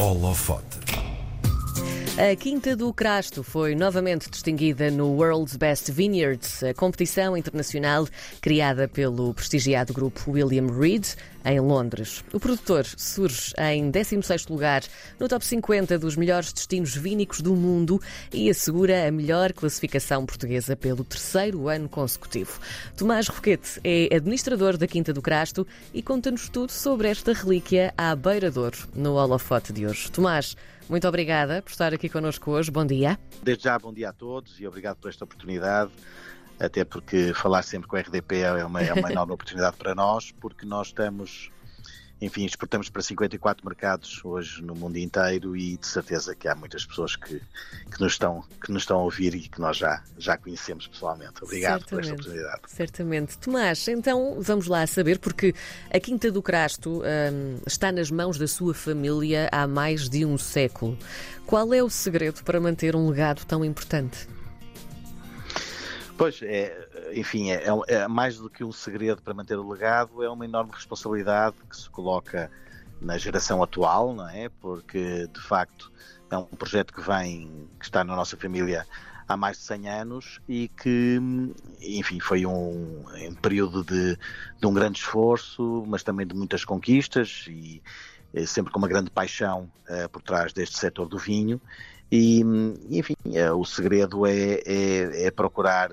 Holofote. A Quinta do Crasto foi novamente distinguida no World's Best Vineyards, a competição internacional criada pelo prestigiado grupo William Reed, em Londres. O produtor surge em 16º lugar no top 50 dos melhores destinos vínicos do mundo e assegura a melhor classificação portuguesa pelo terceiro ano consecutivo. Tomás Roquete é administrador da Quinta do Crasto e conta-nos tudo sobre esta relíquia à beira-dor no holofote de hoje. Tomás, muito obrigada por estar aqui connosco hoje. Bom dia. Desde já, bom dia a todos e obrigado por esta oportunidade. Até porque falar sempre com a RDP é uma, é uma enorme oportunidade para nós, porque nós estamos enfim, exportamos para 54 mercados hoje no mundo inteiro e de certeza que há muitas pessoas que, que, nos, estão, que nos estão a ouvir e que nós já, já conhecemos pessoalmente. Obrigado certamente, por esta oportunidade. Certamente. Tomás, então vamos lá saber, porque a Quinta do Crasto hum, está nas mãos da sua família há mais de um século. Qual é o segredo para manter um legado tão importante? Pois, é, enfim, é, é, é, mais do que um segredo para manter o legado, é uma enorme responsabilidade que se coloca na geração atual, não é? Porque, de facto, é um projeto que vem, que está na nossa família há mais de 100 anos e que, enfim, foi um, um período de, de, um grande esforço, mas também de muitas conquistas e, e sempre com uma grande paixão uh, por trás deste setor do vinho. E, enfim, é, o segredo é, é, é, procurar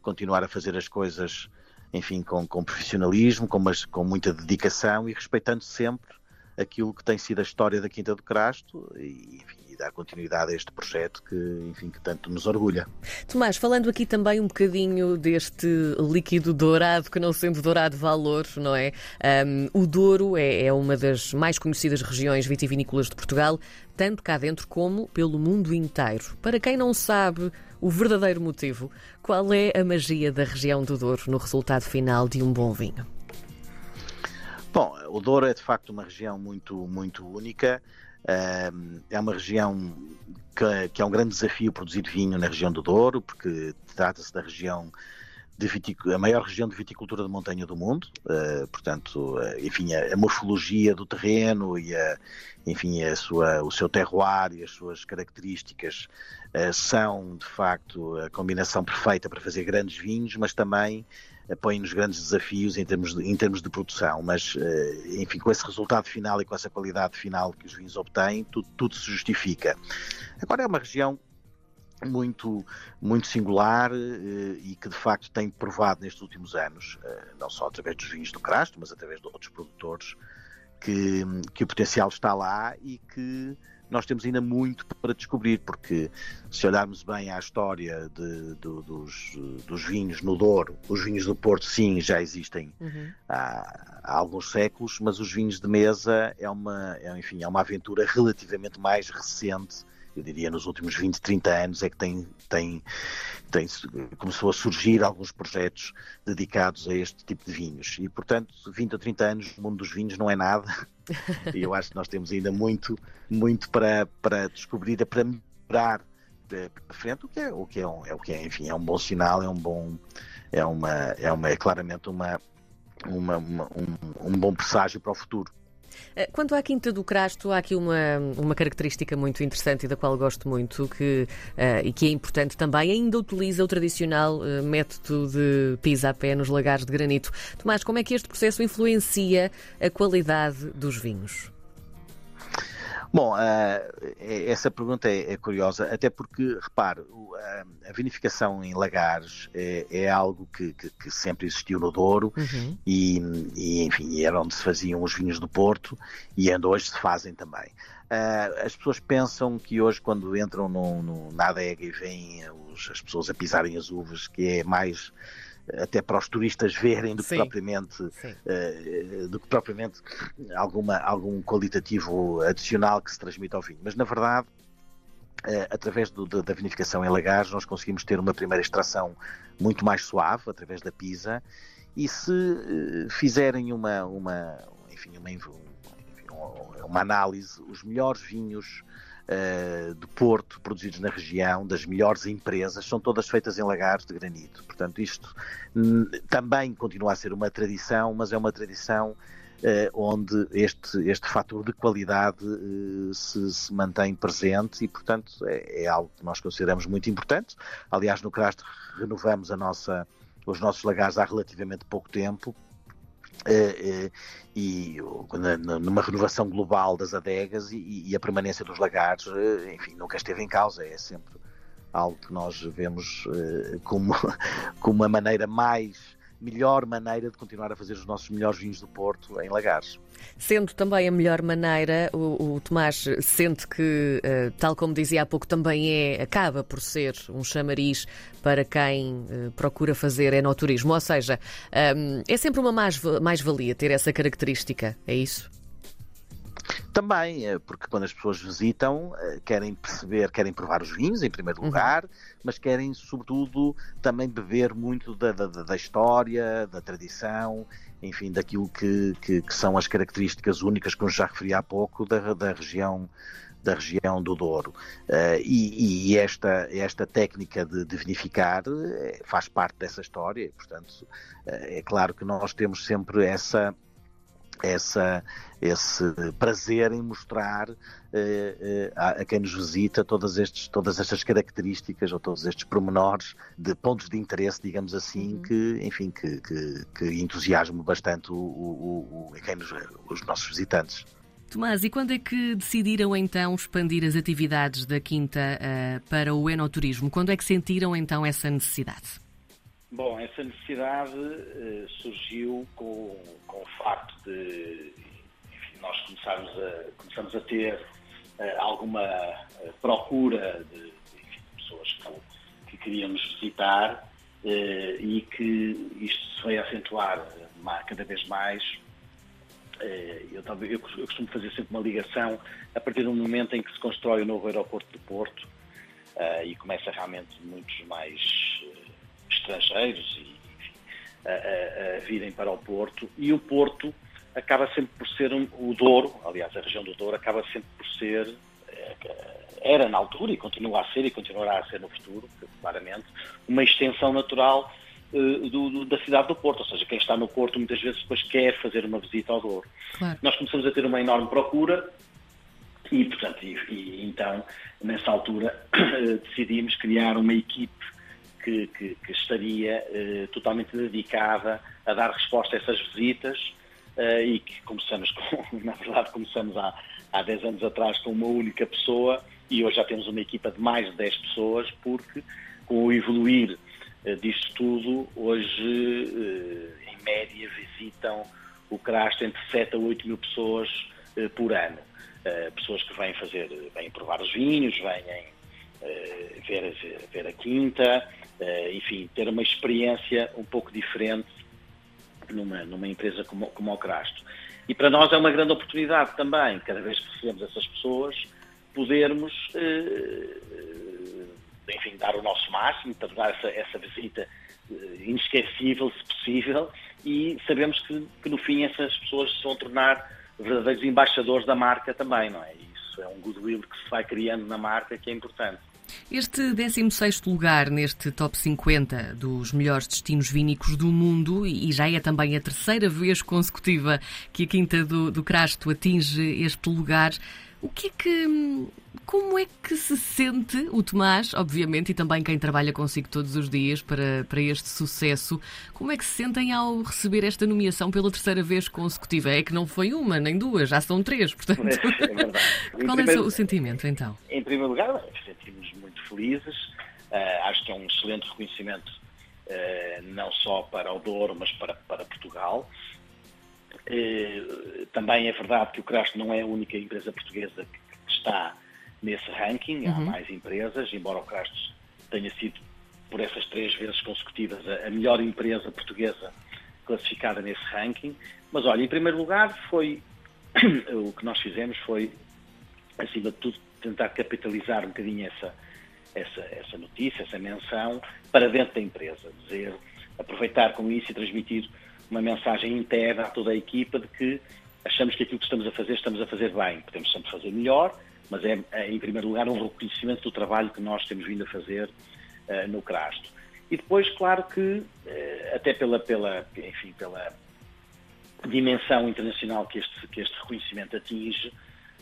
continuar a fazer as coisas, enfim, com, com profissionalismo, com, mas, com muita dedicação e respeitando sempre aquilo que tem sido a história da Quinta do Crasto e, enfim, e dar continuidade a este projeto que, enfim, que tanto nos orgulha. Tomás, falando aqui também um bocadinho deste líquido dourado, que não sendo dourado valor, não é? Um, o Douro é, é uma das mais conhecidas regiões vitivinícolas de Portugal, tanto cá dentro como pelo mundo inteiro. Para quem não sabe o verdadeiro motivo, qual é a magia da região do Douro no resultado final de um bom vinho? Bom, o Douro é de facto uma região muito, muito única. É uma região que, que é um grande desafio produzir vinho na região do Douro, porque trata-se da região a maior região de viticultura de montanha do mundo, uh, portanto, uh, enfim, a, morfologia do terreno e a, enfim, a sua, o seu terroir e as suas características uh, são, de facto, a combinação perfeita para fazer grandes vinhos, mas também põe-nos grandes desafios em termos, de, em termos de produção, mas enfim, com esse resultado final e com essa qualidade final que os vinhos obtêm, tudo, tudo se justifica. Agora é uma região muito, muito singular eh, e que de facto tem provado nestes últimos anos, eh, não só através dos vinhos do Crasto, mas através de outros produtores, que, que o potencial está lá e que nós temos ainda muito para descobrir, porque se olharmos bem à história de, dos, dos, vinhos no Douro, os vinhos do Porto, sim, já existem uhum. há, há, alguns séculos, mas os vinhos de mesa é uma, é, enfim, é uma aventura relativamente mais recente eu diria nos últimos 20, 30 anos é que tem, tem, tem, começou a surgir alguns projetos dedicados a este tipo de vinhos. E, portanto, 20 a 30 anos no mundo dos vinhos não é nada. e eu acho que nós temos ainda muito, muito para, para descobrir, para melhorar para frente, o que é, o que é, um, é o que é, enfim, é um bom sinal, é um bom, é uma, é uma, é claramente uma, uma, uma um, um bom presságio para o futuro. Eh, quanto à Quinta do Crasto, há aqui uma, uma característica muito interessante e da qual gosto muito que, uh, e que é importante também. Ainda utiliza o tradicional uh, método de pisa a pé nos lagares de granito. Tomás, como é que este processo influencia a qualidade dos vinhos? Bom, uh, essa pergunta é, é, curiosa, até porque, repare, uh, a vinificação em lagares é, é algo que, que, sempre existiu no Douro uhum. e, e, enfim, era onde se faziam os vinhos do Porto e ainda hoje se fazem também. As pessoas pensam que hoje, quando entram no, no, na adega e veem os, as pessoas a pisarem as uvas, que é mais até para os turistas verem do que Sim. propriamente uh, do que propriamente alguma, algum qualitativo adicional que se transmite ao vinho. Mas na verdade, uh, através do, da, vinificação em lagares, nós conseguimos ter uma primeira extração muito mais suave através da pisa e se uh, fizerem uma, uma, enfim, uma, uma análise, os melhores vinhos uh, de Porto produzidos na região, das melhores empresas, são todas feitas em lagares de granito. Portanto, isto também continua a ser uma tradição, mas é uma tradição onde este, este fator de qualidade se, se, mantém presente e, portanto, é, é, algo que nós consideramos muito importante. Aliás, no CRAST renovamos nossa, os nossos lagares há relativamente pouco tempo Uh, uh, e numa renovação global das adegas e, e a permanência dos lagares, uh, enfim, nunca esteve em causa, é sempre algo que nós vemos como, como uma maneira mais melhor maneira de continuar a fazer os nossos melhores vinhos do Porto em Lagares. Sendo também a melhor maneira, o, o Tomás sente que, uh, tal como dizia há pouco, também é, acaba por ser um chamariz para quem uh, procura fazer enoturismo. Ou seja, um, é sempre uma mais-valia ter essa característica, é isso? Também, eh, porque quando as pessoas visitam, eh, querem perceber, querem provar os vinhos, em primeiro uhum. lugar, uhum. mas querem, sobretudo, também beber muito da, da, da história, da tradição, enfim, daquilo que, que, que, são as características únicas que eu já referi há pouco da, da região da região do Douro. Uh, e, e, esta, esta técnica de, de vinificar faz parte dessa história, portanto, é claro que nós temos sempre essa, essa, esse prazer em mostrar eh, eh, a, a, quem nos visita todas, estes, todas estas características ou todos estes pormenores de pontos de interesse, digamos assim, uhum. que, enfim, que, que, que entusiasme bastante o, o, o, quem nos, os nossos visitantes. Tomás, e quando é que decidiram então expandir as atividades da Quinta uh, para o enoturismo? Quando é que sentiram então essa necessidade? Bom, essa necessidade uh, surgiu com, com o facto de enfim, nós começarmos a, começamos a ter uh, alguma uh, procura de, de enfim, pessoas que, que queríamos visitar e que isto se foi acentuar cada vez mais. Eu, eu, eu costumo fazer sempre uma ligação a partir do momento em que se constrói o novo aeroporto do Porto e começa realmente muitos mais estrangeiros e, enfim, a, a, virem para o Porto e o Porto acaba sempre por ser um, o Douro, aliás, a região do Douro acaba sempre por ser, eh, era na altura e continua a ser e continuará a ser no futuro, claramente, uma extensão natural uh, do, do, da cidade do Porto, ou seja, quem está no Porto muitas vezes depois quer fazer uma visita ao Douro. Claro. Nós começamos a ter uma enorme procura e, portanto, e, e então, nessa altura, decidimos criar uma equipe que, que, que estaria eh, totalmente dedicada a dar resposta a essas visitas eh, e que começamos com, na verdade, começamos há, há 10 anos atrás com uma única pessoa e hoje já temos uma equipa de mais de 10 pessoas porque com o evoluir eh, disto tudo, hoje eh, em média visitam o Crasto entre 7 a 8 mil pessoas eh, por ano. Eh, pessoas que vêm fazer, vêm provar os vinhos, vêm ver, ver a quinta, enfim, ter uma experiência um pouco diferente numa, numa empresa como, como o Crasto. E para nós é uma grande oportunidade também, cada vez que recebemos essas pessoas, podermos, uh, enfim, dar o nosso máximo, tornar essa, essa visita inesquecível, se possível, e sabemos que, que no fim essas pessoas se vão tornar verdadeiros embaixadores da marca também, não é? Isso é um goodwill que se vai criando na marca que é importante. Este 16 lugar neste top 50 dos melhores destinos vínicos do mundo, e já é também a terceira vez consecutiva que a Quinta do, do Crasto atinge este lugar, o que é que. Como é que se sente o Tomás, obviamente, e também quem trabalha consigo todos os dias para, para este sucesso, como é que se sentem ao receber esta nomeação pela terceira vez consecutiva? É que não foi uma, nem duas, já são três, portanto. É, é. Qual primeiro, é o sentimento, então? Em primeiro lugar, felizes. Uh, acho que é um excelente reconhecimento, uh, não só para o Douro, mas para, para Portugal. Eh, também é verdade que o Crasto não é a única empresa portuguesa que está nesse ranking, há uhum. mais empresas, embora o Crasto tenha sido, por essas três vezes consecutivas, a melhor empresa portuguesa classificada nesse ranking. Mas olha, em primeiro lugar, foi o que nós fizemos foi, acima de tudo, tentar capitalizar um bocadinho essa, essa, essa notícia, essa menção, para dentro da empresa, dizer, aproveitar com isso e transmitir uma mensagem interna a toda a equipa de que achamos que aquilo que estamos a fazer, estamos a fazer bem. Podemos sempre fazer melhor, mas é, é em primeiro lugar, um reconhecimento do trabalho que nós temos vindo a fazer uh, no Crasto. E depois, claro que, uh, até pela, pela, enfim, pela, dimensão internacional que este, que este reconhecimento atinge,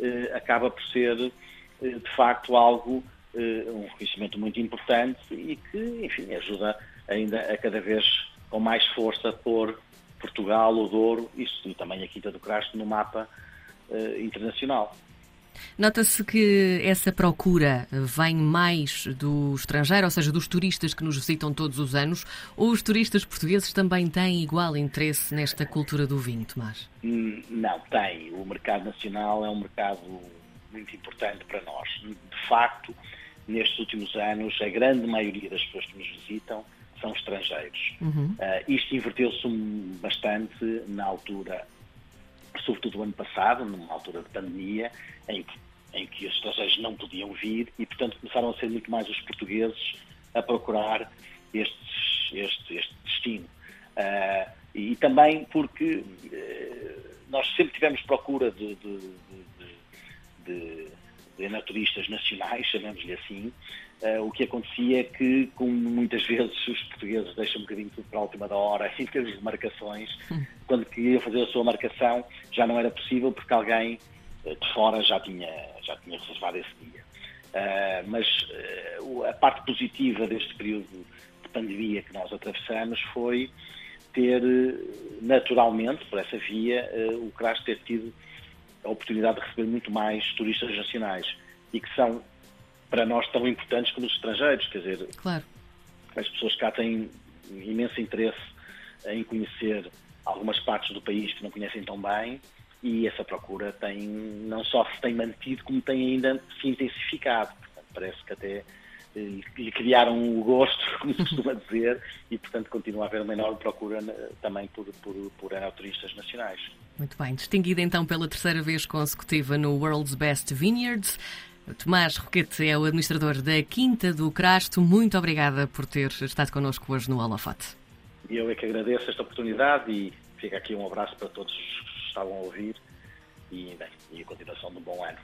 eh, acaba por ser, de facto, algo, um reconhecimento muito importante e que, enfim, ajuda ainda a cada vez com mais força pôr Portugal, o Douro isso, e também a Quinta do Crasto no mapa internacional. Nota-se que essa procura vem mais do estrangeiro, ou seja, dos turistas que nos visitam todos os anos, ou os turistas portugueses também têm igual interesse nesta cultura do vinho, Tomás? Hum, não, tem. O mercado nacional é um mercado muito importante para nós. De facto, nestes últimos anos, a grande maioria das pessoas que nos visitam são estrangeiros. Uhum. Uh, isto inverteu-se bastante na altura sobretudo o ano passado, numa altura de pandemia, em que, em que os estrangeiros não podiam vir e, portanto, começaram a ser muito mais os portugueses a procurar estes, este, este destino. Uh, e, também porque uh, nós sempre tivemos procura de, de, de, de naturistas nacionais, chamemos-lhe assim, Uh, o que acontecia é que, como muitas vezes os portugueses deixam um bocadinho tudo para a última da hora, em termos de marcações, hum. quando queria fazer a sua marcação já não era possível porque alguém uh, de fora já tinha, já tinha reservado esse dia. Uh, mas a parte positiva deste período de pandemia que nós atravessamos foi ter, naturalmente, por essa via, o CRAS ter tido a oportunidade de receber muito mais turistas nacionais e que são para nós tão importantes como os estrangeiros. Quer dizer, claro. as pessoas cá têm imenso interesse em conhecer algumas partes do país que não conhecem tão bem e essa procura tem não só se tem mantido como tem ainda se intensificado. Portanto, parece que até lhe criaram o gosto, como se costuma dizer, e portanto continua a haver uma enorme procura eh, também por, por, por enoturistas nacionais. Muito bem, distinguida então pela terceira vez consecutiva no World's Best Vineyards. Tomás Roquete é o administrador da Quinta do Crasto. Muito obrigada por ter estado connosco hoje no Holofote. Eu é que agradeço esta oportunidade e fica aqui um abraço para todos que estavam a ouvir e, bem, e a continuação de um bom ano.